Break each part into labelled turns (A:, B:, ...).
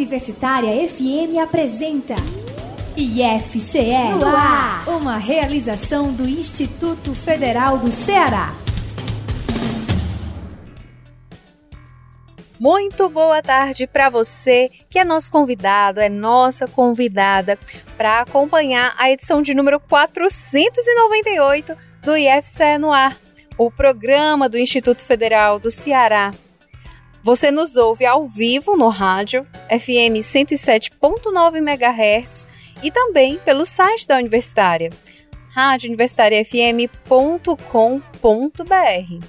A: Universitária FM apresenta IFCE no ar, uma realização do Instituto Federal do Ceará.
B: Muito boa tarde para você que é nosso convidado, é nossa convidada para acompanhar a edição de número 498 do IFCE no ar, o programa do Instituto Federal do Ceará. Você nos ouve ao vivo no rádio FM 107.9 MHz e também pelo site da Universitária, radiouniversitariafm.com.br.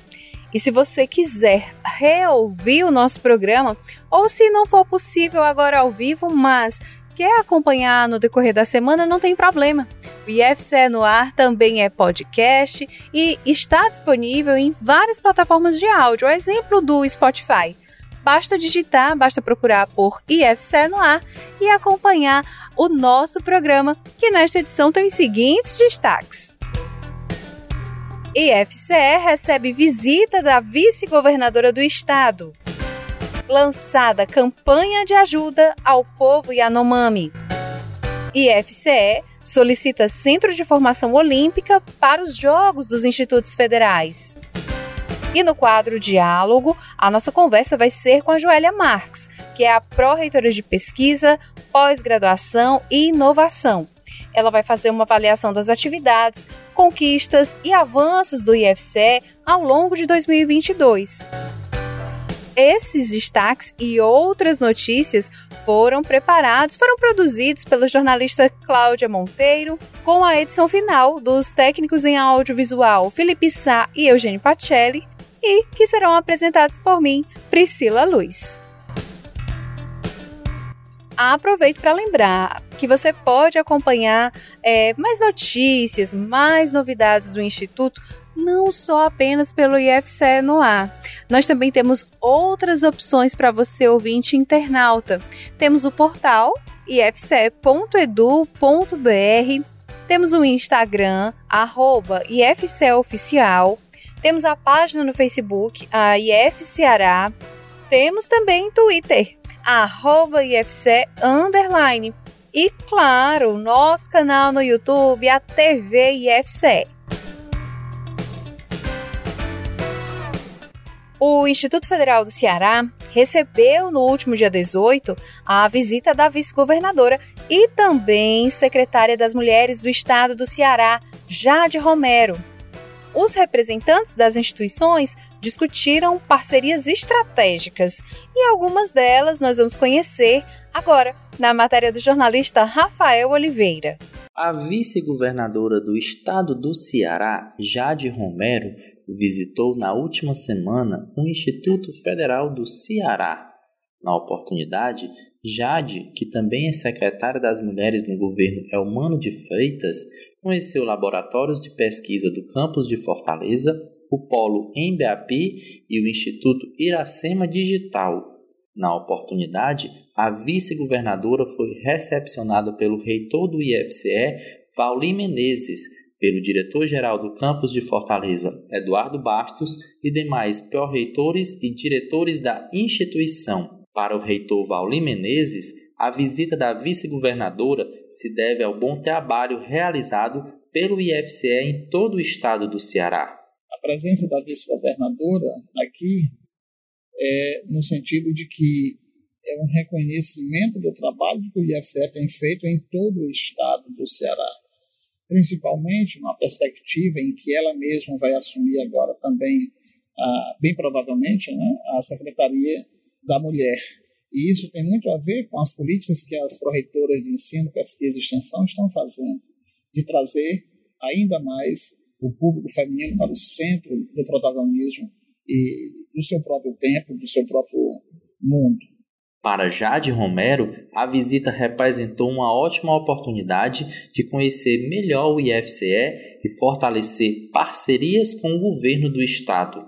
B: E se você quiser reouvir o nosso programa, ou se não for possível agora ao vivo, mas quer acompanhar no decorrer da semana, não tem problema. O IFCE no ar também é podcast e está disponível em várias plataformas de áudio, exemplo do Spotify. Basta digitar, basta procurar por IFCE no ar e acompanhar o nosso programa, que nesta edição tem os seguintes destaques. IFCE recebe visita da vice-governadora do estado. Lançada campanha de ajuda ao povo Yanomami. IFCE solicita Centro de Formação Olímpica para os Jogos dos Institutos Federais. E no quadro Diálogo, a nossa conversa vai ser com a Joélia Marques, que é a pró-reitora de pesquisa, pós-graduação e inovação ela vai fazer uma avaliação das atividades, conquistas e avanços do IFCE ao longo de 2022. Esses destaques e outras notícias foram preparados, foram produzidos pela jornalista Cláudia Monteiro, com a edição final dos técnicos em audiovisual Felipe Sá e Eugênio Pacelli, e que serão apresentados por mim, Priscila Luz. Aproveito para lembrar que você pode acompanhar é, mais notícias, mais novidades do Instituto, não só apenas pelo IFCE no ar. Nós também temos outras opções para você ouvinte internauta. Temos o portal ifce.edu.br, temos o Instagram, arroba temos a página no Facebook, a IFCeará, temos também Twitter, arroba IFCE underline. E claro, nosso canal no YouTube, a TV IFCE. O Instituto Federal do Ceará recebeu no último dia 18 a visita da vice-governadora e também secretária das Mulheres do Estado do Ceará, Jade Romero. Os representantes das instituições discutiram parcerias estratégicas e algumas delas nós vamos conhecer agora na matéria do jornalista Rafael Oliveira.
C: A vice-governadora do estado do Ceará, Jade Romero, visitou na última semana o Instituto Federal do Ceará. Na oportunidade, Jade, que também é secretária das Mulheres no governo Elmano de Freitas, conheceu laboratórios de pesquisa do campus de Fortaleza, o Polo MBAP e o Instituto Iracema Digital. Na oportunidade, a vice-governadora foi recepcionada pelo reitor do IFCE, Vauli Menezes, pelo diretor-geral do campus de Fortaleza, Eduardo Bastos, e demais pró-reitores e diretores da instituição. Para o reitor Vauli Menezes, a visita da vice-governadora se deve ao bom trabalho realizado pelo IFCE em todo o estado do Ceará
D: presença da vice-governadora aqui é no sentido de que é um reconhecimento do trabalho que o IFCE tem feito em todo o estado do Ceará, principalmente uma perspectiva em que ela mesma vai assumir agora também, ah, bem provavelmente, né, a Secretaria da Mulher. E isso tem muito a ver com as políticas que as proreitoras de ensino, pesquisa e extensão estão fazendo, de trazer ainda mais o público feminino para o centro do protagonismo e do seu próprio tempo, do seu próprio mundo.
C: Para Jade Romero, a visita representou uma ótima oportunidade de conhecer melhor o IFCE e fortalecer parcerias com o governo do Estado.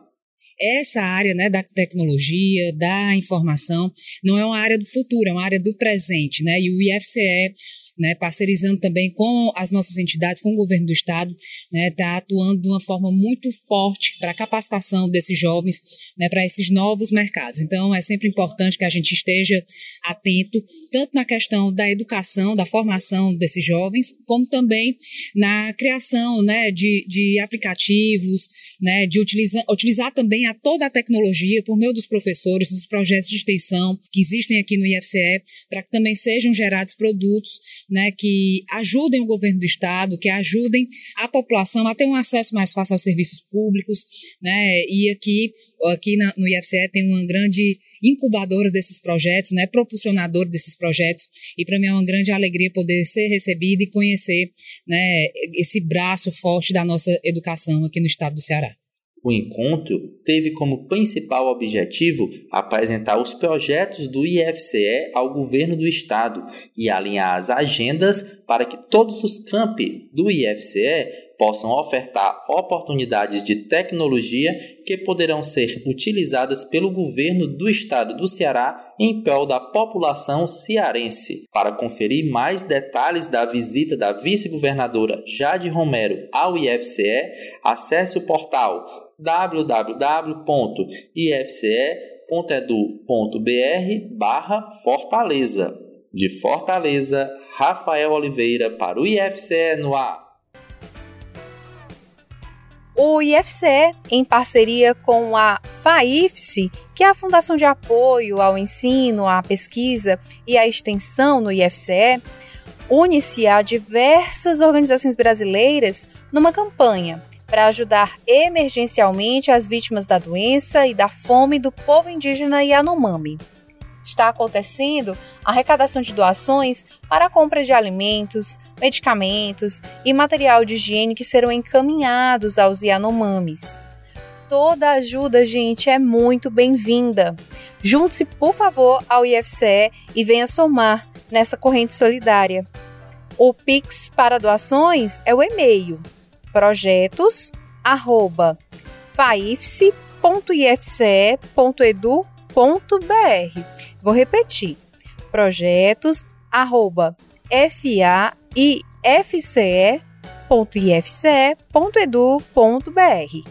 E: Essa área né, da tecnologia, da informação, não é uma área do futuro, é uma área do presente. Né? E o IFCE né, parcerizando também com as nossas entidades, com o governo do estado, está né, tá atuando de uma forma muito forte para a capacitação desses jovens né, para esses novos mercados. Então, é sempre importante que a gente esteja atento, tanto na questão da educação, da formação desses jovens, como também na criação né, de, de aplicativos, né, de utilizar, utilizar também a toda a tecnologia por meio dos professores, dos projetos de extensão que existem aqui no IFCE, para que também sejam gerados produtos né, que ajudem o governo do Estado, que ajudem a população a ter um acesso mais fácil aos serviços públicos. Né, e aqui, aqui na, no IFCE tem uma grande incubadora desses projetos, né, propulsionador desses projetos, e para mim é uma grande alegria poder ser recebida e conhecer né, esse braço forte da nossa educação aqui no estado do Ceará.
C: O encontro teve como principal objetivo apresentar os projetos do IFCE ao governo do estado e alinhar as agendas para que todos os campi do IFCE possam ofertar oportunidades de tecnologia que poderão ser utilizadas pelo governo do estado do Ceará em prol da população cearense. Para conferir mais detalhes da visita da vice-governadora Jade Romero ao IFCE, acesse o portal www.ifce.edu.br barra Fortaleza. De Fortaleza, Rafael Oliveira para o IFCE no ar.
B: O IFCE, em parceria com a FAIFSE, que é a Fundação de Apoio ao Ensino, à Pesquisa e à Extensão no IFCE, une-se a diversas organizações brasileiras numa campanha para ajudar emergencialmente as vítimas da doença e da fome do povo indígena Yanomami. Está acontecendo a arrecadação de doações para a compra de alimentos, medicamentos e material de higiene que serão encaminhados aos Yanomamis. Toda ajuda, gente, é muito bem-vinda. Junte-se, por favor, ao IFCE e venha somar nessa corrente solidária. O Pix para doações é o e-mail projetos arroba faifce.ifce.edu.br. Vou repetir. Projetos arroba faifce.ifce.edu.br.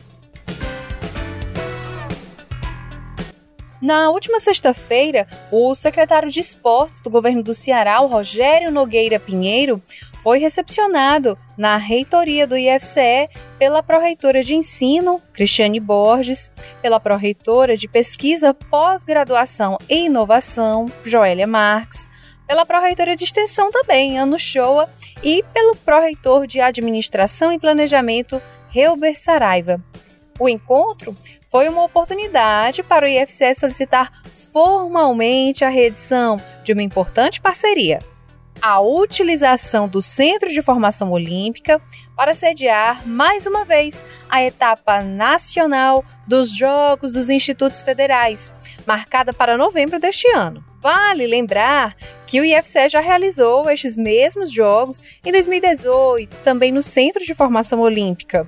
B: Na última sexta-feira, o secretário de Esportes do governo do Ceará, Rogério Nogueira Pinheiro, foi recepcionado na reitoria do IFCE pela pró-reitora de ensino, Cristiane Borges, pela pró-reitora de pesquisa, pós-graduação e inovação, Joélia Marques, pela pró-reitora de extensão também, Ano Shoa, e pelo pró-reitor de administração e planejamento, Reuber Saraiva. O encontro foi uma oportunidade para o IFCE solicitar formalmente a reedição de uma importante parceria a utilização do Centro de Formação Olímpica para sediar mais uma vez a etapa nacional dos Jogos dos Institutos Federais, marcada para novembro deste ano. Vale lembrar que o IFCE já realizou estes mesmos jogos em 2018, também no Centro de Formação Olímpica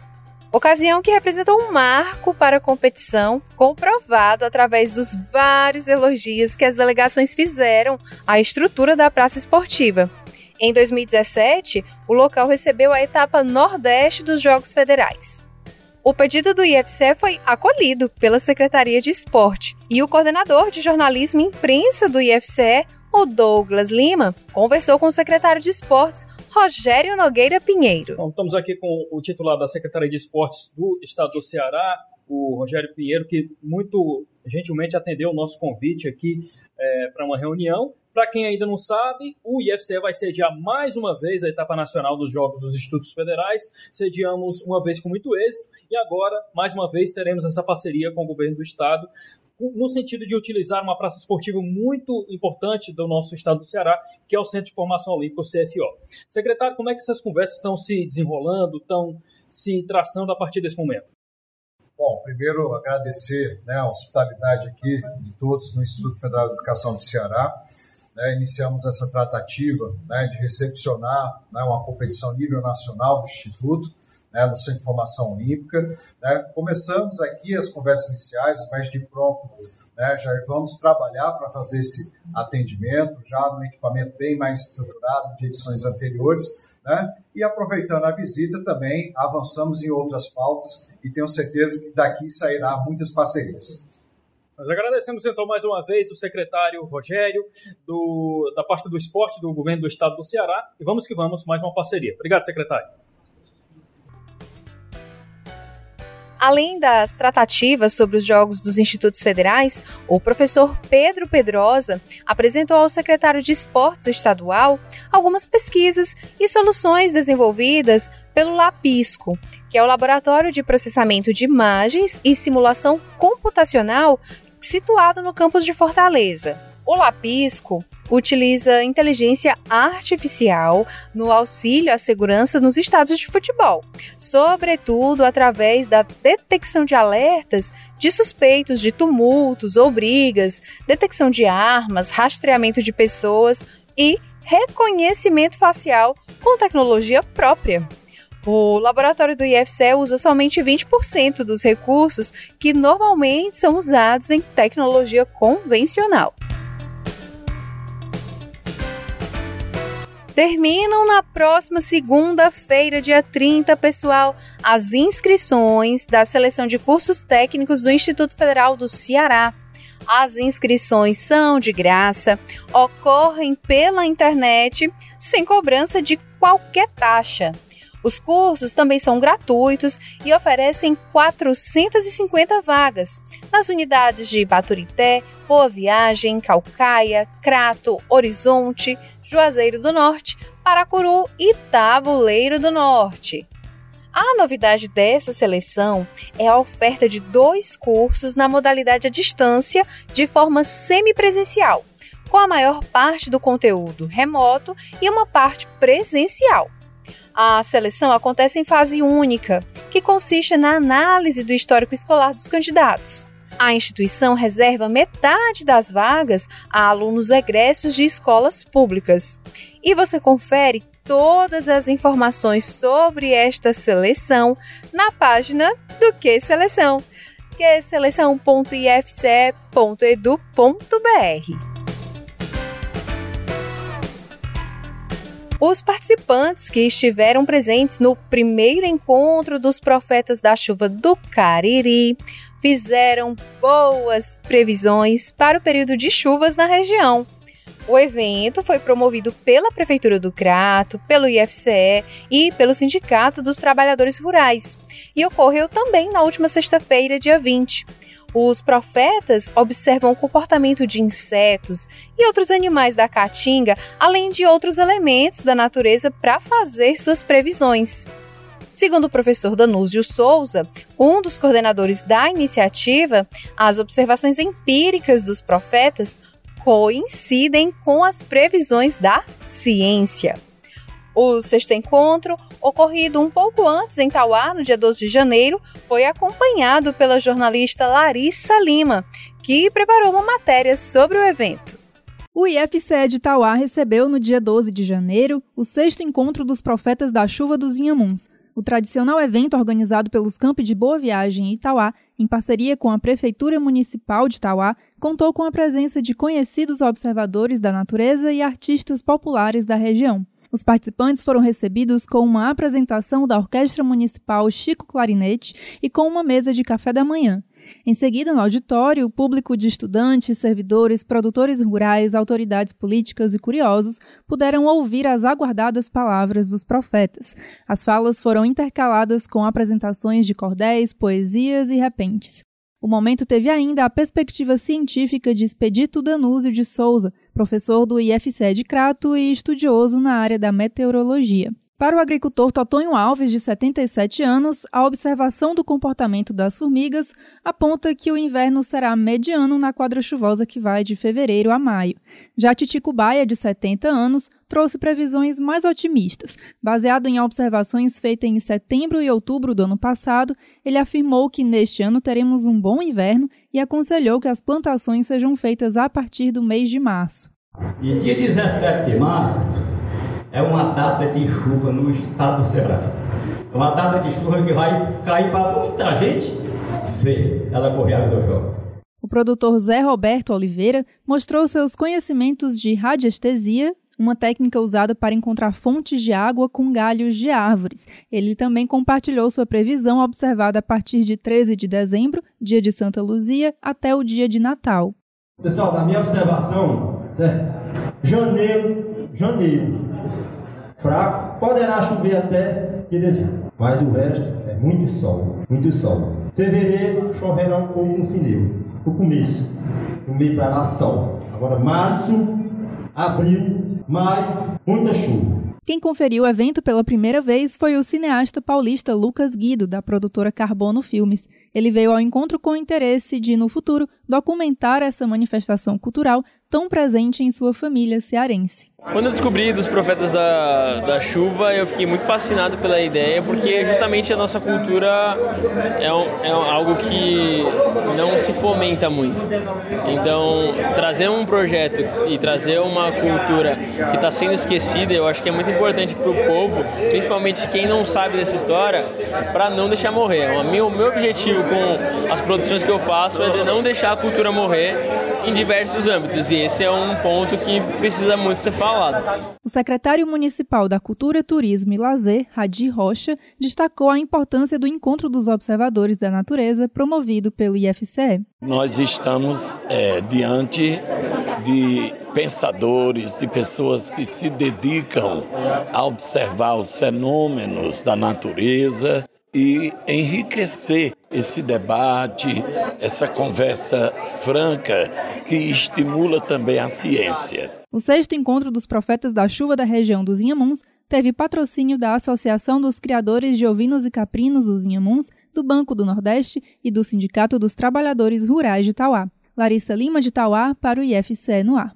B: ocasião que representou um marco para a competição, comprovado através dos vários elogios que as delegações fizeram à estrutura da praça esportiva. Em 2017, o local recebeu a etapa Nordeste dos Jogos Federais. O pedido do IFCE foi acolhido pela Secretaria de Esporte e o coordenador de jornalismo e imprensa do IFCE, o Douglas Lima, conversou com o secretário de Esportes, Rogério Nogueira Pinheiro.
F: Estamos aqui com o titular da Secretaria de Esportes do Estado do Ceará, o Rogério Pinheiro, que muito gentilmente atendeu o nosso convite aqui é, para uma reunião. Para quem ainda não sabe, o IFCE vai sediar mais uma vez a etapa nacional dos Jogos dos Institutos Federais. Sediamos uma vez com muito êxito e agora, mais uma vez, teremos essa parceria com o governo do estado no sentido de utilizar uma praça esportiva muito importante do nosso estado do Ceará, que é o Centro de Formação Olímpica, o CFO. Secretário, como é que essas conversas estão se desenrolando, estão se traçando a partir desse momento?
G: Bom, primeiro agradecer né, a hospitalidade aqui de todos no Instituto Federal de Educação do Ceará. Né, iniciamos essa tratativa né, de recepcionar né, uma competição nível nacional do Instituto né, no Centro de Formação Olímpica. Né. Começamos aqui as conversas iniciais, mas de pronto né, já vamos trabalhar para fazer esse atendimento, já no equipamento bem mais estruturado de edições anteriores, né? E aproveitando a visita também, avançamos em outras pautas e tenho certeza que daqui sairá muitas parcerias.
F: Nós agradecemos então mais uma vez o secretário Rogério, do, da parte do esporte do governo do estado do Ceará, e vamos que vamos, mais uma parceria. Obrigado, secretário.
B: Além das tratativas sobre os jogos dos institutos federais, o professor Pedro Pedrosa apresentou ao secretário de Esportes estadual algumas pesquisas e soluções desenvolvidas pelo LAPISCO, que é o Laboratório de Processamento de Imagens e Simulação Computacional situado no campus de Fortaleza. O Lapisco utiliza inteligência artificial no auxílio à segurança nos estados de futebol, sobretudo através da detecção de alertas de suspeitos de tumultos ou brigas, detecção de armas, rastreamento de pessoas e reconhecimento facial com tecnologia própria. O laboratório do IFCE usa somente 20% dos recursos que normalmente são usados em tecnologia convencional. Terminam na próxima segunda-feira, dia 30, pessoal, as inscrições da seleção de cursos técnicos do Instituto Federal do Ceará. As inscrições são de graça, ocorrem pela internet, sem cobrança de qualquer taxa. Os cursos também são gratuitos e oferecem 450 vagas nas unidades de Baturité, Boa Viagem, Calcaia, Crato, Horizonte, Juazeiro do Norte, Paracuru e Tabuleiro do Norte. A novidade dessa seleção é a oferta de dois cursos na modalidade à distância de forma semipresencial, com a maior parte do conteúdo remoto e uma parte presencial. A seleção acontece em fase única, que consiste na análise do histórico escolar dos candidatos. A instituição reserva metade das vagas a alunos egressos de escolas públicas. E você confere todas as informações sobre esta seleção na página do Que Seleção, queseleção.ifce.edu.br. Os participantes que estiveram presentes no primeiro encontro dos profetas da chuva do Cariri fizeram boas previsões para o período de chuvas na região. O evento foi promovido pela Prefeitura do Crato, pelo IFCE e pelo Sindicato dos Trabalhadores Rurais e ocorreu também na última sexta-feira, dia 20. Os profetas observam o comportamento de insetos e outros animais da caatinga, além de outros elementos da natureza para fazer suas previsões. Segundo o professor Danúzio Souza, um dos coordenadores da iniciativa, as observações empíricas dos profetas coincidem com as previsões da ciência. O sexto encontro, ocorrido um pouco antes em Tauá, no dia 12 de janeiro, foi acompanhado pela jornalista Larissa Lima, que preparou uma matéria sobre o evento.
H: O IFCE de Tauá recebeu no dia 12 de janeiro o sexto encontro dos Profetas da Chuva dos Inhamuns, o tradicional evento organizado pelos Campos de Boa Viagem e Itauá, em parceria com a Prefeitura Municipal de Itauá, contou com a presença de conhecidos observadores da natureza e artistas populares da região. Os participantes foram recebidos com uma apresentação da Orquestra Municipal Chico Clarinete e com uma mesa de café da manhã. Em seguida, no auditório, o público de estudantes, servidores, produtores rurais, autoridades políticas e curiosos puderam ouvir as aguardadas palavras dos profetas. As falas foram intercaladas com apresentações de cordéis, poesias e repentes. O momento teve ainda a perspectiva científica de Expedito Danúzio de Souza, professor do IFCE de Crato e estudioso na área da meteorologia. Para o agricultor Totonho Alves, de 77 anos, a observação do comportamento das formigas aponta que o inverno será mediano na quadra chuvosa que vai de fevereiro a maio. Já Titico Baia, de 70 anos, trouxe previsões mais otimistas. Baseado em observações feitas em setembro e outubro do ano passado, ele afirmou que neste ano teremos um bom inverno e aconselhou que as plantações sejam feitas a partir do mês de março.
I: E dia 17 de março, é uma data de chuva no estado do Ceará. É uma data de chuva que vai cair para muita gente ver ela correr a do jogo.
H: O produtor Zé Roberto Oliveira mostrou seus conhecimentos de radiestesia, uma técnica usada para encontrar fontes de água com galhos de árvores. Ele também compartilhou sua previsão observada a partir de 13 de dezembro, dia de Santa Luzia, até o dia de Natal.
J: Pessoal, da minha observação, certo? janeiro, janeiro, fraco, poderá chover até que dezembro, mas o resto é muito sol, muito sol. Fevereiro choverá um pouco no final, o começo, no meio para lá sol. Agora março, abril, maio, muita chuva.
H: Quem conferiu o evento pela primeira vez foi o cineasta paulista Lucas Guido, da produtora Carbono Filmes. Ele veio ao encontro com o interesse de, no futuro, documentar essa manifestação cultural tão presente em sua família cearense.
K: Quando eu descobri dos Profetas da, da Chuva, eu fiquei muito fascinado pela ideia, porque justamente a nossa cultura é, um, é algo que não se fomenta muito. Então, trazer um projeto e trazer uma cultura que está sendo esquecida, eu acho que é muito importante para o povo, principalmente quem não sabe dessa história, para não deixar morrer. O meu, meu objetivo com as produções que eu faço é de não deixar a cultura morrer em diversos âmbitos, e esse é um ponto que precisa muito ser falado.
H: O secretário municipal da Cultura, Turismo e Lazer, Radi Rocha, destacou a importância do encontro dos observadores da natureza promovido pelo IFCE.
L: Nós estamos é, diante de pensadores, de pessoas que se dedicam a observar os fenômenos da natureza e enriquecer esse debate, essa conversa franca que estimula também a ciência.
H: O sexto encontro dos profetas da chuva da região dos Inhamuns teve patrocínio da Associação dos Criadores de Ovinos e Caprinos dos Inhamuns, do Banco do Nordeste e do Sindicato dos Trabalhadores Rurais de Tauá. Larissa Lima de Tauá para o IFCE no ar.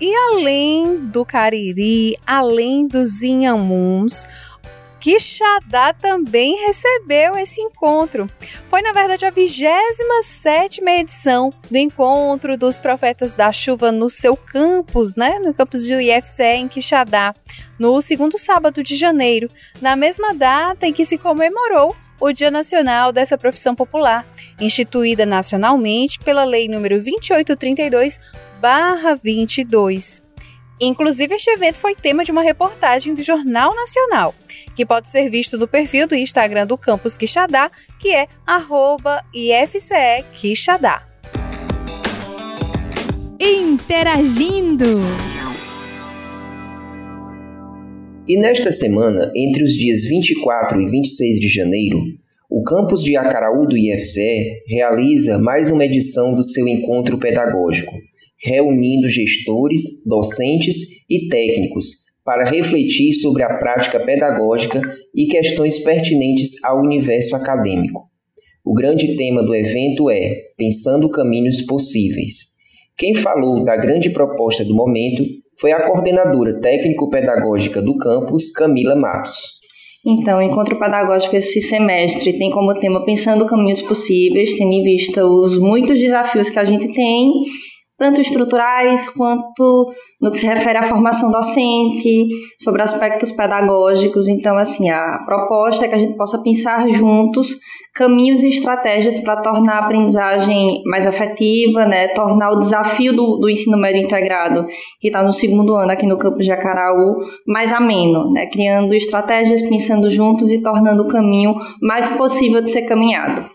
B: E além do Cariri, além dos Inhamuns, Quixadá também recebeu esse encontro. Foi, na verdade, a 27 edição do Encontro dos Profetas da Chuva no seu campus, né? No campus do IFCE em Quixadá, no segundo sábado de janeiro, na mesma data em que se comemorou o Dia Nacional dessa profissão popular, instituída nacionalmente pela Lei nº 2832/22. Inclusive, este evento foi tema de uma reportagem do Jornal Nacional, que pode ser visto no perfil do Instagram do Campus Quixadá, que é IFCE
A: Interagindo!
M: E nesta semana, entre os dias 24 e 26 de janeiro, o campus de Acaraú do IFCE realiza mais uma edição do seu encontro pedagógico, reunindo gestores, docentes e técnicos para refletir sobre a prática pedagógica e questões pertinentes ao universo acadêmico. O grande tema do evento é Pensando Caminhos Possíveis. Quem falou da grande proposta do momento foi a coordenadora técnico-pedagógica do campus, Camila Matos.
N: Então, o encontro pedagógico esse semestre tem como tema Pensando Caminhos Possíveis, tendo em vista os muitos desafios que a gente tem tanto estruturais quanto no que se refere à formação docente, sobre aspectos pedagógicos. Então, assim, a proposta é que a gente possa pensar juntos caminhos e estratégias para tornar a aprendizagem mais efetiva, né, tornar o desafio do, do ensino médio integrado, que está no segundo ano aqui no campus de Acaraú, mais ameno, né, criando estratégias, pensando juntos e tornando o caminho mais possível de ser caminhado.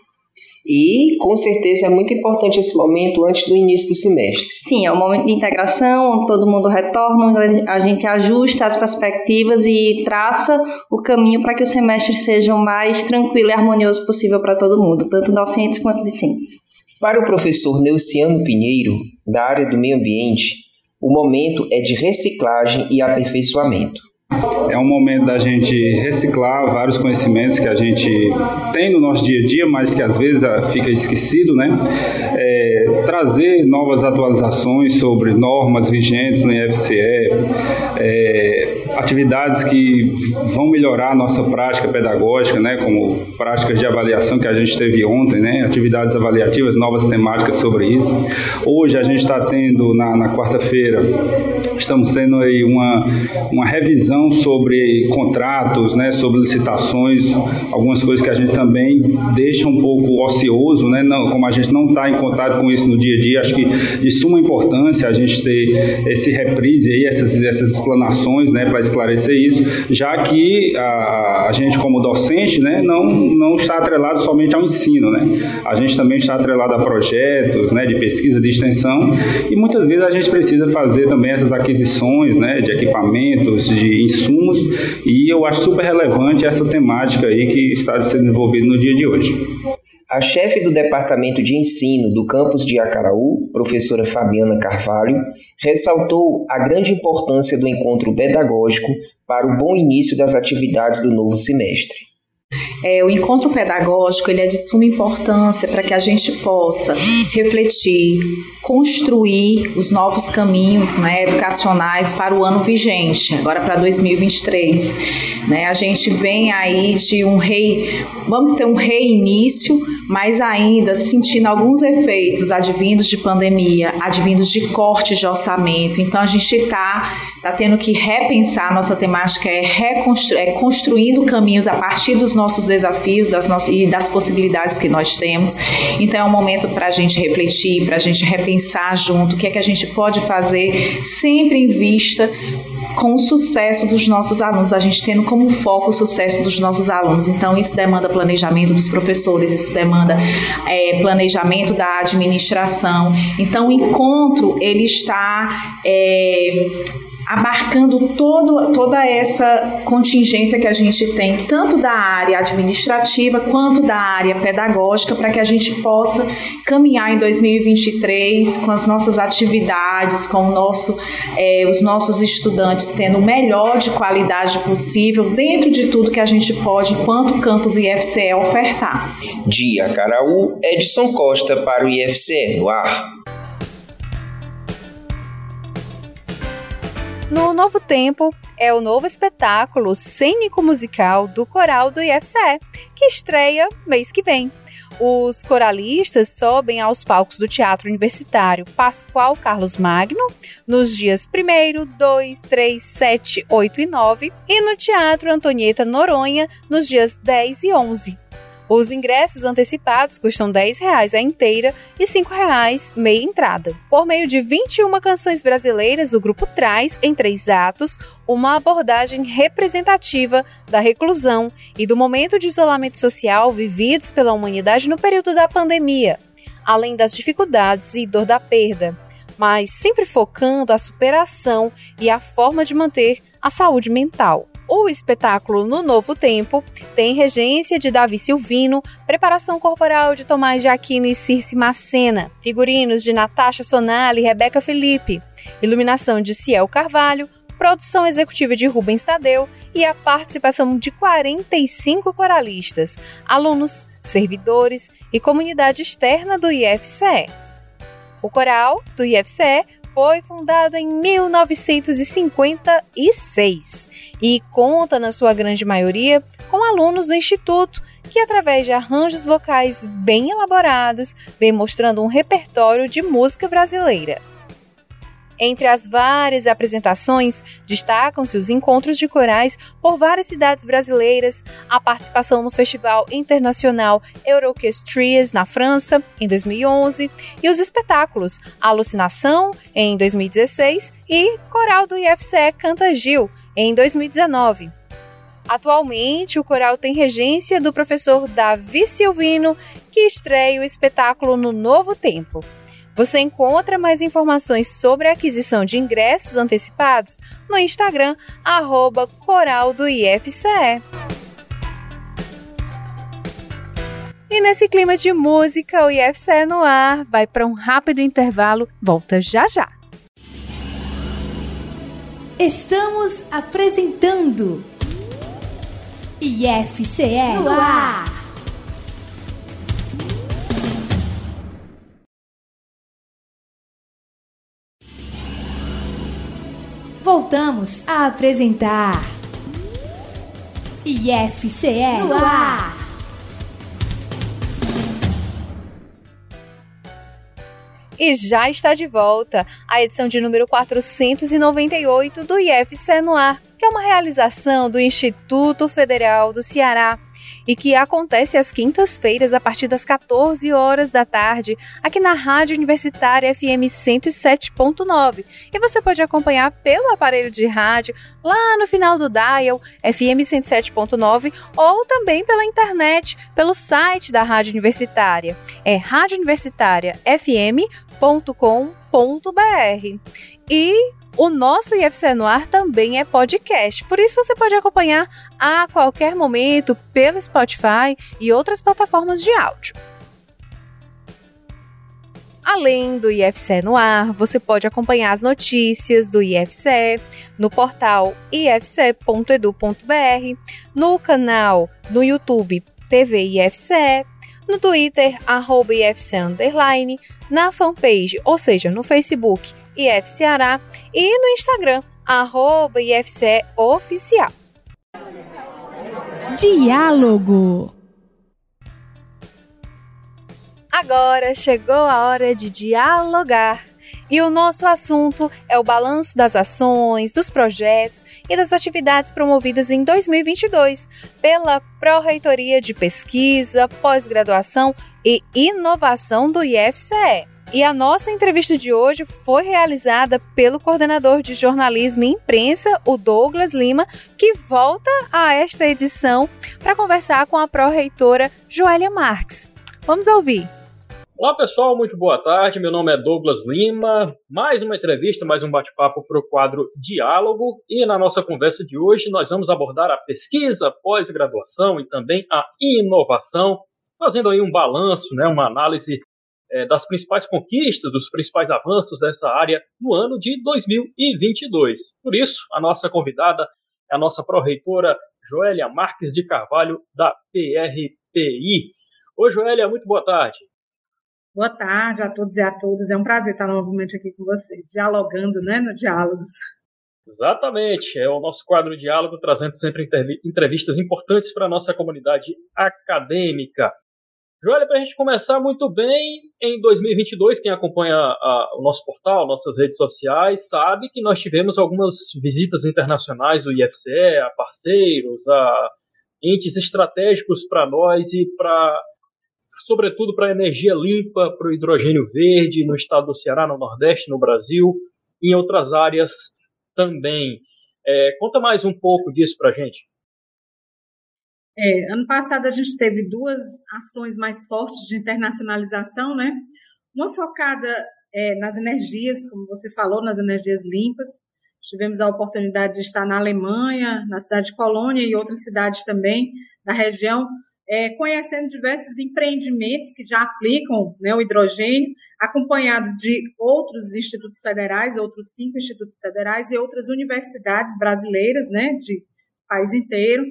M: E com certeza é muito importante esse momento antes do início do semestre.
N: Sim, é um momento de integração, onde todo mundo retorna, onde a gente ajusta as perspectivas e traça o caminho para que o semestre seja o mais tranquilo e harmonioso possível para todo mundo, tanto docentes quanto discentes.
M: Para o professor Neuciano Pinheiro, da área do meio ambiente, o momento é de reciclagem e aperfeiçoamento.
O: É um momento da gente reciclar vários conhecimentos que a gente tem no nosso dia a dia, mas que às vezes ah, fica esquecido, né? É, trazer novas atualizações sobre normas vigentes no IFCE, é, atividades que vão melhorar a nossa prática pedagógica, né? Como práticas de avaliação que a gente teve ontem, né? Atividades avaliativas, novas temáticas sobre isso. Hoje a gente está tendo na, na quarta-feira estamos tendo aí uma, uma revisão sobre contratos, né, sobre licitações, algumas coisas que a gente também deixa um pouco ocioso, né, não, como a gente não está em contato com isso no dia a dia, acho que de suma importância a gente ter esse reprise aí, essas, essas explanações, né, para esclarecer isso, já que a, a gente como docente, né, não, não está atrelado somente ao ensino, né, a gente também está atrelado a projetos, né, de pesquisa de extensão e muitas vezes a gente precisa fazer também essas aquisições, né, de equipamentos, de insumos e eu acho super relevante essa temática aí que está sendo desenvolvida no dia de hoje.
M: A chefe do Departamento de Ensino do campus de Acaraú, professora Fabiana Carvalho, ressaltou a grande importância do encontro pedagógico para o bom início das atividades do novo semestre.
P: É, o encontro pedagógico ele é de suma importância para que a gente possa refletir, construir os novos caminhos né, educacionais para o ano vigente, agora para 2023. Né? A gente vem aí de um rei, vamos ter um reinício, mas ainda sentindo alguns efeitos advindos de pandemia, advindos de corte de orçamento. Então a gente está tá tendo que repensar nossa temática, é, reconstru é construindo caminhos a partir dos nossos desafios das nossas, e das possibilidades que nós temos. Então é um momento para a gente refletir, para a gente repensar junto o que é que a gente pode fazer, sempre em vista com o sucesso dos nossos alunos, a gente tendo como foco o sucesso dos nossos alunos. Então, isso demanda planejamento dos professores, isso demanda é, planejamento da administração. Então, o encontro ele está é, abarcando todo, toda essa contingência que a gente tem, tanto da área administrativa quanto da área pedagógica, para que a gente possa caminhar em 2023 com as nossas atividades, com nosso, é, os nossos estudantes tendo o melhor de qualidade possível, dentro de tudo que a gente pode, enquanto campus IFCE ofertar.
M: Dia Caraú, Edson Costa para o IFCE no ar.
B: No Novo Tempo é o novo espetáculo cênico-musical do coral do IFCE, que estreia mês que vem. Os coralistas sobem aos palcos do Teatro Universitário Pascoal Carlos Magno nos dias 1, 2, 3, 7, 8 e 9 e no Teatro Antonieta Noronha nos dias 10 e 11. Os ingressos antecipados custam R$ 10 a inteira e R$ 5,00 meia entrada. Por meio de 21 canções brasileiras, o grupo traz, em três atos, uma abordagem representativa da reclusão e do momento de isolamento social vividos pela humanidade no período da pandemia, além das dificuldades e dor da perda, mas sempre focando a superação e a forma de manter a saúde mental. O espetáculo No Novo Tempo tem regência de Davi Silvino, preparação corporal de Tomás de Aquino e Circe Macena, figurinos de Natasha Sonali e Rebeca Felipe, iluminação de Ciel Carvalho, produção executiva de Rubens Tadeu e a participação de 45 coralistas, alunos, servidores e comunidade externa do IFCE. O coral do IFCE foi fundado em 1956 e conta, na sua grande maioria, com alunos do Instituto que, através de arranjos vocais bem elaborados, vem mostrando um repertório de música brasileira. Entre as várias apresentações, destacam-se os encontros de corais por várias cidades brasileiras, a participação no Festival Internacional Euroorchestrias na França, em 2011, e os espetáculos Alucinação, em 2016, e Coral do IFCE Canta Gil, em 2019. Atualmente, o coral tem regência do professor Davi Silvino, que estreia o espetáculo no Novo Tempo. Você encontra mais informações sobre a aquisição de ingressos antecipados no Instagram, arroba Coral do IFCE. E nesse clima de música, o IFCE no ar vai para um rápido intervalo. Volta já já.
A: Estamos apresentando IFCE no ar. Voltamos a apresentar. IFCE no ar.
B: E já está de volta a edição de número 498 do IFC no ar, que é uma realização do Instituto Federal do Ceará e que acontece às quintas-feiras a partir das 14 horas da tarde, aqui na Rádio Universitária FM 107.9. E você pode acompanhar pelo aparelho de rádio lá no final do dial FM 107.9 ou também pela internet, pelo site da Rádio Universitária. É radiouniversitariafm.com.br. E o nosso IFC no ar também é podcast, por isso você pode acompanhar a qualquer momento pelo Spotify e outras plataformas de áudio. Além do IFC no ar, você pode acompanhar as notícias do IFCE no portal ifce.edu.br, no canal no YouTube TV IFCE, no Twitter, arroba IFC Underline, na fanpage, ou seja, no Facebook IF Ceará e no Instagram, arroba IFCE Oficial.
A: Diálogo
B: Agora chegou a hora de dialogar. E o nosso assunto é o balanço das ações, dos projetos e das atividades promovidas em 2022 pela Pró-Reitoria de Pesquisa, Pós-Graduação e Inovação do IFCE. E a nossa entrevista de hoje foi realizada pelo coordenador de jornalismo e imprensa, o Douglas Lima, que volta a esta edição para conversar com a pró-reitora Joélia Marques. Vamos ouvir.
F: Olá pessoal, muito boa tarde. Meu nome é Douglas Lima. Mais uma entrevista, mais um bate-papo para o quadro Diálogo. E na nossa conversa de hoje nós vamos abordar a pesquisa, pós-graduação e também a inovação, fazendo aí um balanço, né, uma análise é, das principais conquistas, dos principais avanços dessa área no ano de 2022. Por isso, a nossa convidada é a nossa pró-reitora Joélia Marques de Carvalho, da PRPI. Oi, Joélia, muito boa tarde.
Q: Boa tarde a todos e a todas. É um prazer estar novamente aqui com vocês, dialogando, né, no Diálogos.
F: Exatamente, é o nosso quadro Diálogo, trazendo sempre entrevistas importantes para a nossa comunidade acadêmica. Joelha, para a gente começar muito bem, em 2022, quem acompanha a, o nosso portal, nossas redes sociais, sabe que nós tivemos algumas visitas internacionais do IFCE, a parceiros, a entes estratégicos para nós e para, sobretudo, para a energia limpa, para o hidrogênio verde no estado do Ceará, no Nordeste, no Brasil, e em outras áreas também. É, conta mais um pouco disso para a gente.
Q: É, ano passado a gente teve duas ações mais fortes de internacionalização, né? Uma focada é, nas energias, como você falou, nas energias limpas. Tivemos a oportunidade de estar na Alemanha, na cidade de Colônia e outras cidades também da região, é, conhecendo diversos empreendimentos que já aplicam né, o hidrogênio, acompanhado de outros institutos federais, outros cinco institutos federais e outras universidades brasileiras, né, de país inteiro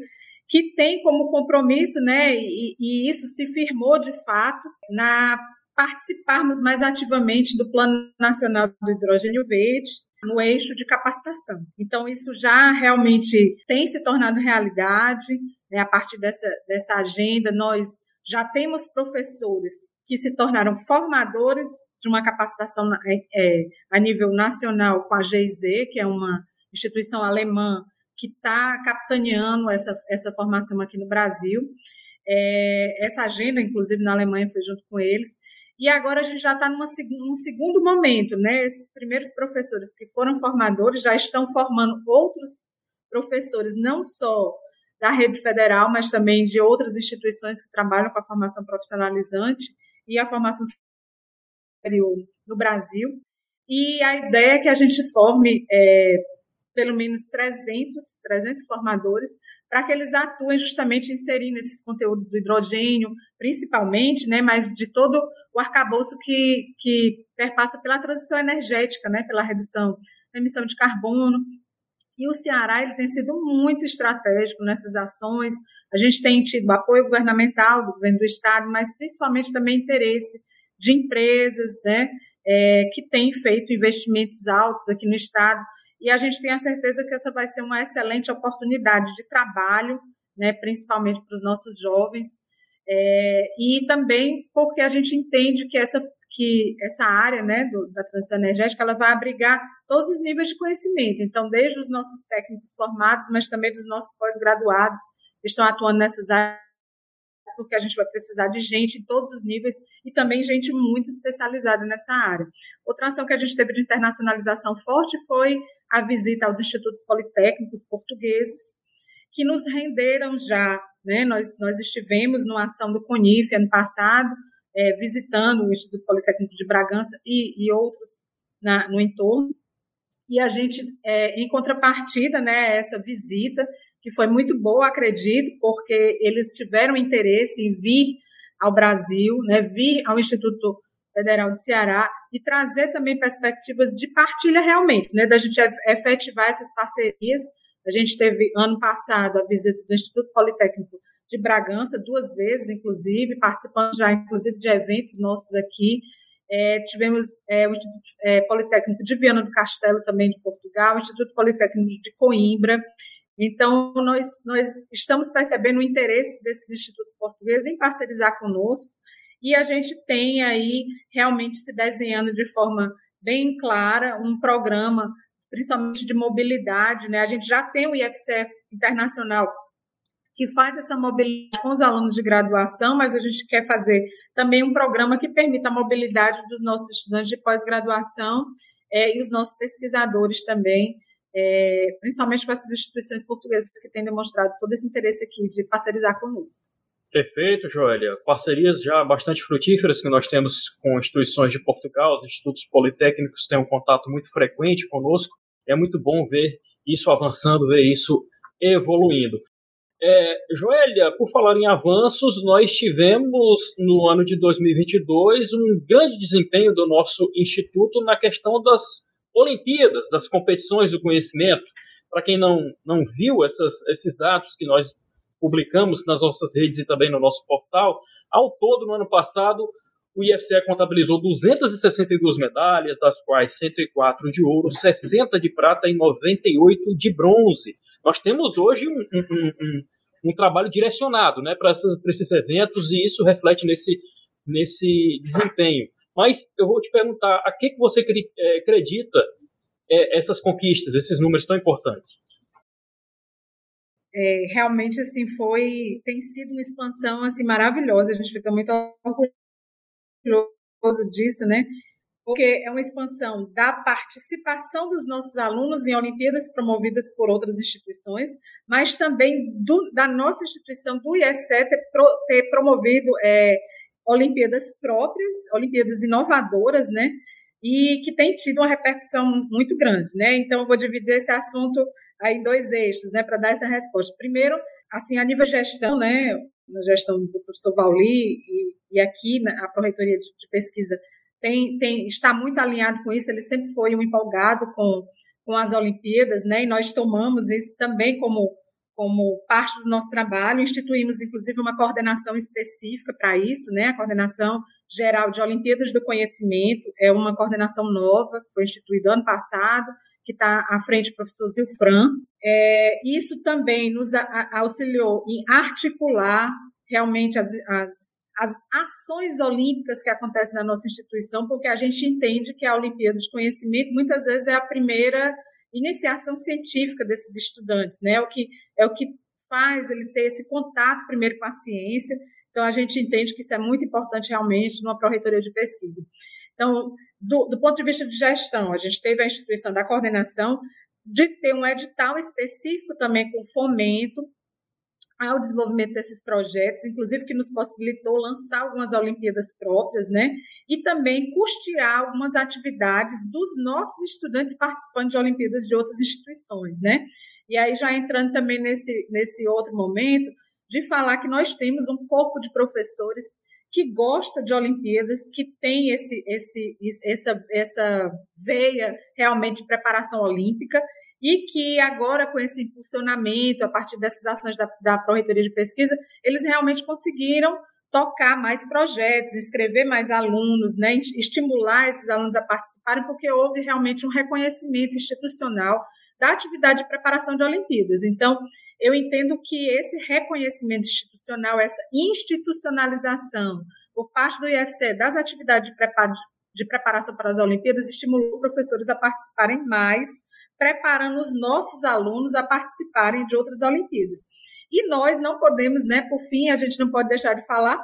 Q: que tem como compromisso, né, e, e isso se firmou de fato na participarmos mais ativamente do Plano Nacional do Hidrogênio Verde no eixo de capacitação. Então, isso já realmente tem se tornado realidade. Né? A partir dessa, dessa agenda, nós já temos professores que se tornaram formadores de uma capacitação é, é a nível nacional com a GIZ, que é uma instituição alemã que está capitaneando essa, essa formação aqui no Brasil. É, essa agenda, inclusive, na Alemanha foi junto com eles. E agora a gente já está num segundo momento, né? Esses primeiros professores que foram formadores já estão formando outros professores, não só da rede federal, mas também de outras instituições que trabalham com a formação profissionalizante e a formação superior no Brasil. E a ideia é que a gente forme é, pelo menos 300, 300 formadores, para que eles atuem justamente inserindo esses conteúdos do hidrogênio, principalmente, né, mas de todo o arcabouço que, que perpassa pela transição energética, né, pela redução da emissão de carbono. E o Ceará ele tem sido muito estratégico nessas ações. A gente tem tido apoio governamental do governo do estado, mas principalmente também interesse de empresas, né, é, que têm feito investimentos altos aqui no estado e a gente tem a certeza que essa vai ser uma excelente oportunidade de trabalho, né, principalmente para os nossos jovens, é, e também porque a gente entende que essa, que essa área né, do, da transição energética ela vai abrigar todos os níveis de conhecimento. Então, desde os nossos técnicos formados, mas também dos nossos pós-graduados que estão atuando nessas áreas, porque a gente vai precisar de gente em todos os níveis e também gente muito especializada nessa área. Outra ação que a gente teve de internacionalização forte foi a visita aos institutos politécnicos portugueses, que nos renderam já. Né? Nós, nós estivemos numa ação do CONIF ano passado, é, visitando o Instituto Politécnico de Bragança e, e outros na, no entorno. E a gente, é, em contrapartida, né, essa visita, que foi muito boa, acredito, porque eles tiveram interesse em vir ao Brasil, né, vir ao Instituto Federal de Ceará e trazer também perspectivas de partilha realmente, né, da gente efetivar essas parcerias. A gente teve ano passado a visita do Instituto Politécnico de Bragança duas vezes, inclusive, participando já, inclusive, de eventos nossos aqui. É, tivemos é, o Instituto é, Politécnico de Viana do Castelo, também de Portugal, o Instituto Politécnico de Coimbra. Então, nós, nós estamos percebendo o interesse desses institutos portugueses em parcerizar conosco e a gente tem aí realmente se desenhando de forma bem clara um programa, principalmente de mobilidade. Né? A gente já tem o IFCF Internacional que faz essa mobilidade com os alunos de graduação, mas a gente quer fazer também um programa que permita a mobilidade dos nossos estudantes de pós-graduação é, e os nossos pesquisadores também, é, principalmente com essas instituições portuguesas que têm demonstrado todo esse interesse aqui de parcerizar conosco.
F: Perfeito, Joélia. Parcerias já bastante frutíferas que nós temos com instituições de Portugal, os institutos politécnicos têm um contato muito frequente conosco. É muito bom ver isso avançando, ver isso evoluindo. É, Joélia, por falar em avanços, nós tivemos no ano de 2022 um grande desempenho do nosso instituto na questão das Olimpíadas, das competições do conhecimento. Para quem não, não viu essas, esses dados que nós publicamos nas nossas redes e também no nosso portal, ao todo no ano passado o IFCE contabilizou 262 medalhas, das quais 104 de ouro, 60 de prata e 98 de bronze. Nós temos hoje um, um, um, um trabalho direcionado né, para esses eventos e isso reflete nesse, nesse desempenho. Mas eu vou te perguntar, a que, que você é, acredita é, essas conquistas, esses números tão importantes?
Q: É, realmente assim foi tem sido uma expansão assim maravilhosa a gente fica muito orgulhoso disso, né? Porque é uma expansão da participação dos nossos alunos em Olimpíadas promovidas por outras instituições, mas também do, da nossa instituição, do IFCE, ter, pro, ter promovido é, Olimpíadas próprias, Olimpíadas inovadoras, né? E que tem tido uma repercussão muito grande, né? Então, eu vou dividir esse assunto aí em dois eixos, né, para dar essa resposta. Primeiro, assim, a nível gestão, né, na gestão do professor Vauli e, e aqui na, a Proreitoria de, de Pesquisa tem, tem, está muito alinhado com isso, ele sempre foi um empolgado com, com as Olimpíadas, né, e nós tomamos isso também como, como parte do nosso trabalho, instituímos inclusive uma coordenação específica para isso, né, a coordenação geral de Olimpíadas do Conhecimento, é uma coordenação nova, que foi instituída ano passado, que está à frente do professor Zilfran. É, isso também nos auxiliou em articular realmente as, as, as ações olímpicas que acontecem na nossa instituição, porque a gente entende que a Olimpíada de Conhecimento muitas vezes é a primeira iniciação científica desses estudantes, né? É o que é o que faz ele ter esse contato primeiro com a ciência. Então a gente entende que isso é muito importante realmente numa pró-reitoria de pesquisa. Então, do, do ponto de vista de gestão, a gente teve a instituição da coordenação de ter um edital específico também com fomento ao desenvolvimento desses projetos, inclusive que nos possibilitou lançar algumas Olimpíadas próprias, né? E também custear algumas atividades dos nossos estudantes participantes de Olimpíadas de outras instituições, né? E aí já entrando também nesse, nesse outro momento, de falar que nós temos um corpo de professores que gosta de Olimpíadas, que tem esse, esse, essa, essa veia realmente de preparação olímpica e que agora, com esse impulsionamento, a partir dessas ações da, da Pró-Reitoria de Pesquisa, eles realmente conseguiram tocar mais projetos, inscrever mais alunos, né, estimular esses alunos a participarem, porque houve realmente um reconhecimento institucional da atividade de preparação de Olimpíadas. Então, eu entendo que esse reconhecimento institucional, essa institucionalização, por parte do IFCE das atividades de preparação para as Olimpíadas, estimulou os professores a participarem mais, preparando os nossos alunos a participarem de outras Olimpíadas. E nós não podemos, né, por fim, a gente não pode deixar de falar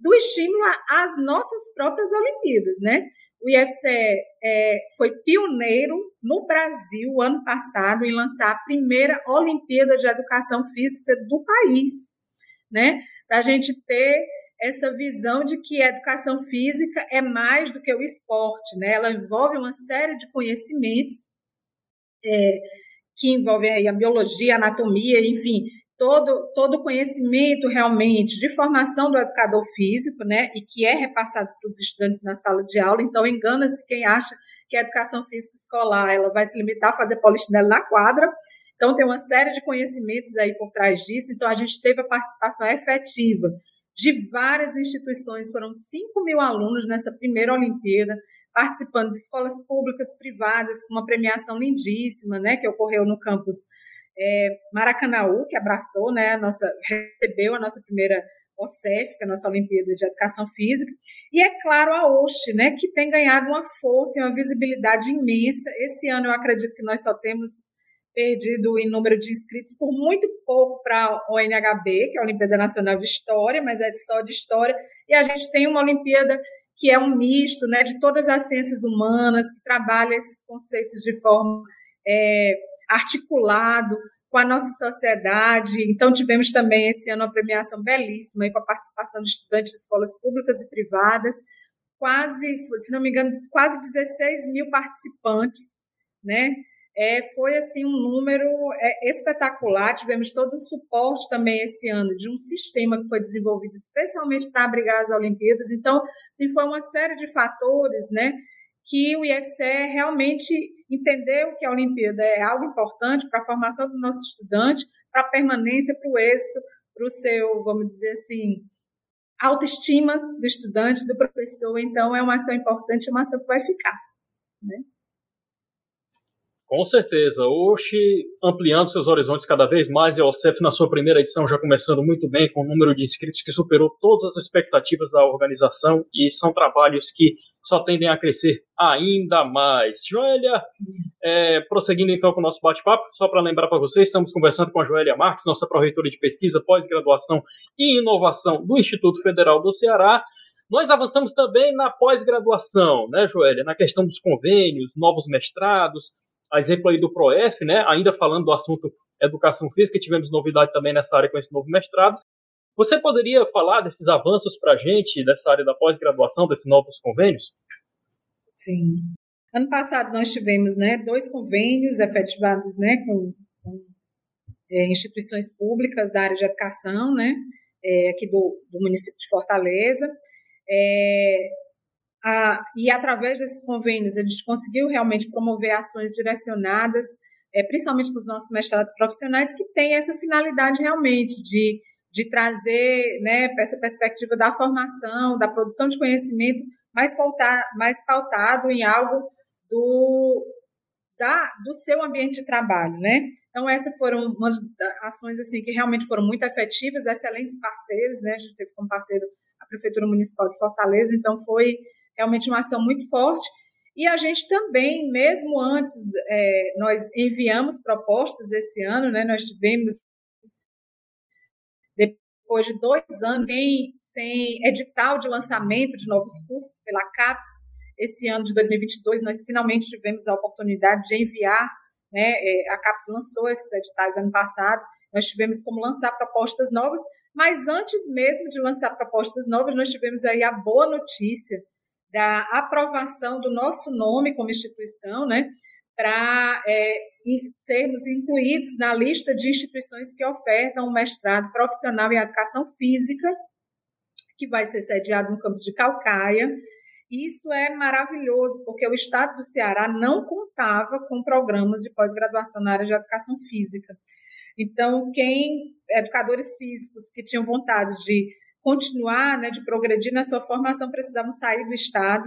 Q: do estímulo às nossas próprias Olimpíadas, né? O IFCE é, foi pioneiro no Brasil, ano passado, em lançar a primeira Olimpíada de Educação Física do país, né? Da gente ter essa visão de que a educação física é mais do que o esporte, né? Ela envolve uma série de conhecimentos é, que envolvem aí a biologia, a anatomia, enfim, todo todo conhecimento realmente de formação do educador físico, né? E que é repassado para os estudantes na sala de aula. Então engana-se quem acha que a educação física escolar ela vai se limitar a fazer polichinelo na quadra. Então tem uma série de conhecimentos aí por trás disso. Então a gente teve a participação efetiva de várias instituições, foram 5 mil alunos nessa primeira Olimpíada, participando de escolas públicas, privadas, com uma premiação lindíssima, né, que ocorreu no campus é, Maracanaú, que abraçou, né, a nossa, recebeu a nossa primeira OCEF, que é a nossa Olimpíada de Educação Física, e é claro a OSH, né, que tem ganhado uma força e uma visibilidade imensa. Esse ano eu acredito que nós só temos perdido em número de inscritos por muito pouco para a ONHB, que é a Olimpíada Nacional de História, mas é só de História, e a gente tem uma Olimpíada que é um misto né, de todas as ciências humanas, que trabalha esses conceitos de forma é, articulado com a nossa sociedade. Então, tivemos também esse ano uma premiação belíssima aí, com a participação de estudantes de escolas públicas e privadas, quase, se não me engano, quase 16 mil participantes, né? É, foi assim um número é, espetacular. Tivemos todo o suporte também esse ano de um sistema que foi desenvolvido especialmente para abrigar as Olimpíadas. Então, assim, foi uma série de fatores, né, que o IFCE realmente entendeu que a Olimpíada é algo importante para a formação do nosso estudante, para a permanência, para o êxito, para o seu, vamos dizer assim, autoestima do estudante, do professor. Então, é uma ação importante, é uma ação que vai ficar, né?
F: Com certeza. Oxi ampliando seus horizontes cada vez mais e a OCEF na sua primeira edição já começando muito bem, com um número de inscritos que superou todas as expectativas da organização e são trabalhos que só tendem a crescer ainda mais. Joélia, é, prosseguindo então com o nosso bate-papo, só para lembrar para vocês, estamos conversando com a Joélia Marques, nossa pró-reitora de pesquisa, pós-graduação e inovação do Instituto Federal do Ceará. Nós avançamos também na pós-graduação, né, Joélia, na questão dos convênios, novos mestrados, a exemplo aí do ProF, né, ainda falando do assunto educação física, tivemos novidade também nessa área com esse novo mestrado. Você poderia falar desses avanços para a gente, dessa área da pós-graduação, desses novos convênios?
Q: Sim. Ano passado nós tivemos né, dois convênios efetivados né, com, com é, instituições públicas da área de educação, né, é, aqui do, do município de Fortaleza. É, ah, e através desses convênios a gente conseguiu realmente promover ações direcionadas, é, principalmente para os nossos mestrados profissionais, que têm essa finalidade realmente de, de trazer né, essa perspectiva da formação, da produção de conhecimento mais, pautar, mais pautado em algo do, da, do seu ambiente de trabalho, né? Então, essas foram umas ações assim que realmente foram muito efetivas, excelentes parceiros, né? A gente teve como parceiro a Prefeitura Municipal de Fortaleza, então foi realmente uma ação muito forte. E a gente também, mesmo antes, é, nós enviamos propostas esse ano, né? Nós tivemos, depois de dois anos, sem, sem edital de lançamento de novos cursos pela CAPES, esse ano de 2022, nós finalmente tivemos a oportunidade de enviar, né? É, a CAPES lançou esses editais ano passado, nós tivemos como lançar propostas novas, mas antes mesmo de lançar propostas novas, nós tivemos aí a boa notícia da aprovação do nosso nome como instituição, né, para é, sermos incluídos na lista de instituições que ofertam um mestrado profissional em educação física, que vai ser sediado no campus de Calcaia. Isso é maravilhoso, porque o estado do Ceará não contava com programas de pós-graduação na área de educação física. Então, quem, educadores físicos que tinham vontade de continuar, né, de progredir na sua formação, precisavam sair do Estado.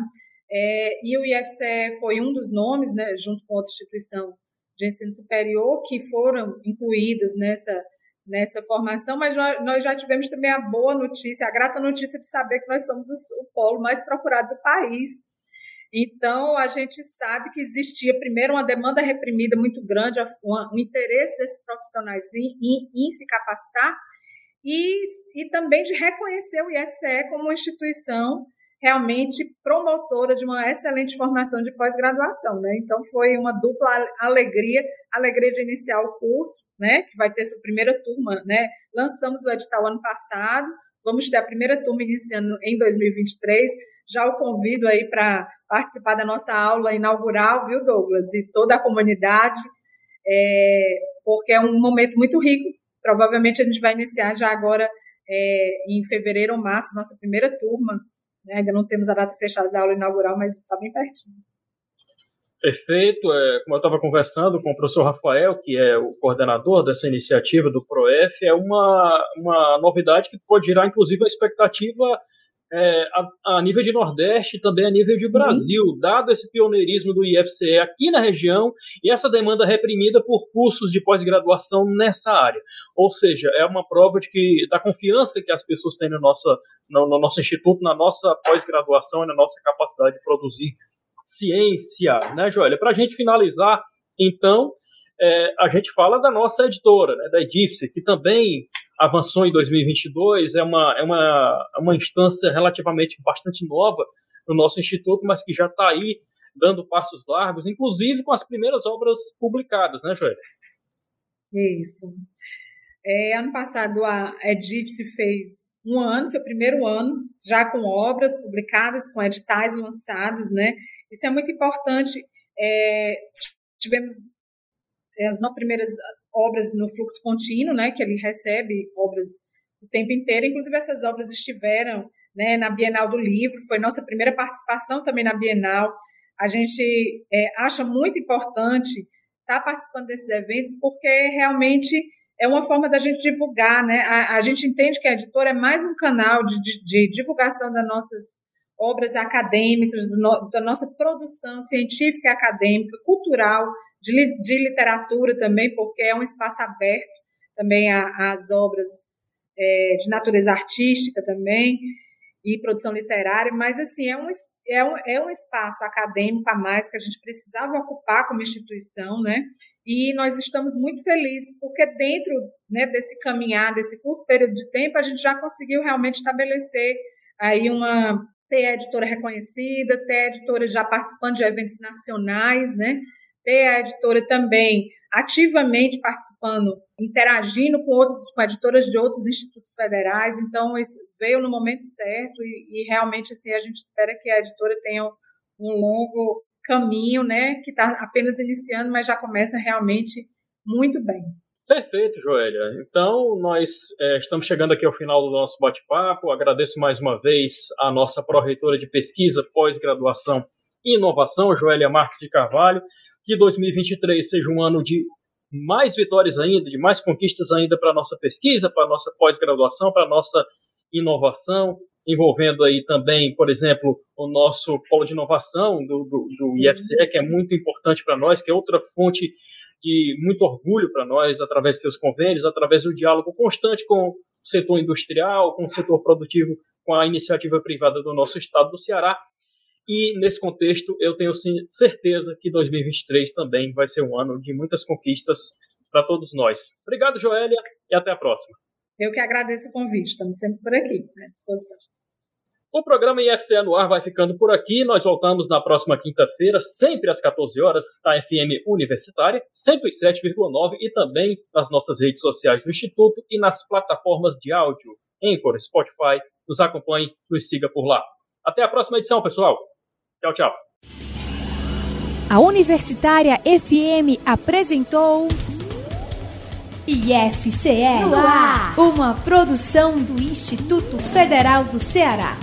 Q: É, e o IFCE foi um dos nomes, né, junto com outra instituição de ensino superior, que foram incluídas nessa, nessa formação, mas nós já tivemos também a boa notícia, a grata notícia de saber que nós somos o polo mais procurado do país. Então, a gente sabe que existia, primeiro, uma demanda reprimida muito grande, um interesse desses profissionais em, em, em se capacitar e, e também de reconhecer o IFCE como uma instituição realmente promotora de uma excelente formação de pós-graduação, né? Então foi uma dupla alegria, alegria de iniciar o curso, né? Que vai ter sua primeira turma, né? Lançamos o edital ano passado, vamos ter a primeira turma iniciando em 2023. Já o convido aí para participar da nossa aula inaugural, viu, Douglas? E toda a comunidade, é, porque é um momento muito rico. Provavelmente a gente vai iniciar já agora é, em fevereiro ou março, nossa primeira turma né? Ainda não temos a data fechada da aula inaugural, mas está bem pertinho.
F: Perfeito. É, como eu estava conversando com o professor Rafael, que é o coordenador dessa iniciativa do PROEF, é uma, uma novidade que pode gerar, inclusive, a expectativa é, a, a, nível de Nordeste e também a nível de Sim. Brasil, dado esse pioneirismo do IFCE aqui na região e essa demanda reprimida por cursos de pós-graduação nessa área. Ou seja, é uma prova de que da confiança que as pessoas têm no nosso, no, no nosso instituto, na nossa pós-graduação e na nossa capacidade de produzir ciência, né, Joélia? Para a gente finalizar, então, é, a gente fala da nossa editora, né, da Edifce, que também avançou em 2022, é uma, é uma, é uma instância relativamente bastante nova no nosso instituto, mas que já está aí dando passos largos, inclusive com as primeiras obras publicadas, né, Joel?
Q: Isso. É, ano passado a Edifce fez um ano, seu primeiro ano, já com obras publicadas, com editais lançados, né? Isso é muito importante. É, tivemos é, as nossas primeiras obras no fluxo contínuo, né, que ele recebe obras o tempo inteiro. Inclusive, essas obras estiveram né, na Bienal do Livro, foi nossa primeira participação também na Bienal. A gente é, acha muito importante estar participando desses eventos, porque realmente é uma forma da gente divulgar, né? A, a gente entende que a editora é mais um canal de, de, de divulgação das nossas obras acadêmicas, no, da nossa produção científica e acadêmica, cultural, de, de literatura também, porque é um espaço aberto também às obras é, de natureza artística também e produção literária, mas assim é um, é, um, é um espaço acadêmico a mais que a gente precisava ocupar como instituição, né? E nós estamos muito felizes porque dentro né, desse caminhar, desse curto período de tempo, a gente já conseguiu realmente estabelecer aí uma ter editora reconhecida, ter a editora já participando de eventos nacionais, né? Ter a editora também ativamente participando, interagindo com outros, com editoras de outros institutos federais. Então, veio no momento certo e, e realmente assim a gente espera que a editora tenha um longo caminho, né, que está apenas iniciando, mas já começa realmente muito bem.
F: Perfeito, Joélia. Então, nós é, estamos chegando aqui ao final do nosso bate-papo. Agradeço mais uma vez a nossa pró-reitora de pesquisa, pós-graduação e inovação, Joélia Marques de Carvalho que 2023 seja um ano de mais vitórias ainda, de mais conquistas ainda para a nossa pesquisa, para a nossa pós-graduação, para a nossa inovação, envolvendo aí também, por exemplo, o nosso polo de inovação do, do, do IFCE, que é muito importante para nós, que é outra fonte de muito orgulho para nós, através de seus convênios, através do diálogo constante com o setor industrial, com o setor produtivo, com a iniciativa privada do nosso estado do Ceará. E nesse contexto, eu tenho certeza que 2023 também vai ser um ano de muitas conquistas para todos nós. Obrigado, Joélia, e até a próxima.
Q: Eu que agradeço o convite, estamos sempre por aqui, à disposição.
F: O programa IFCE no ar vai ficando por aqui. Nós voltamos na próxima quinta-feira, sempre às 14 horas, da FM Universitária, 107,9 e também nas nossas redes sociais do Instituto e nas plataformas de áudio, Anchor, Spotify. Nos acompanhe, nos siga por lá. Até a próxima edição, pessoal. Tchau, tchau.
A: A Universitária FM apresentou IFCE uma produção do Instituto Federal do Ceará.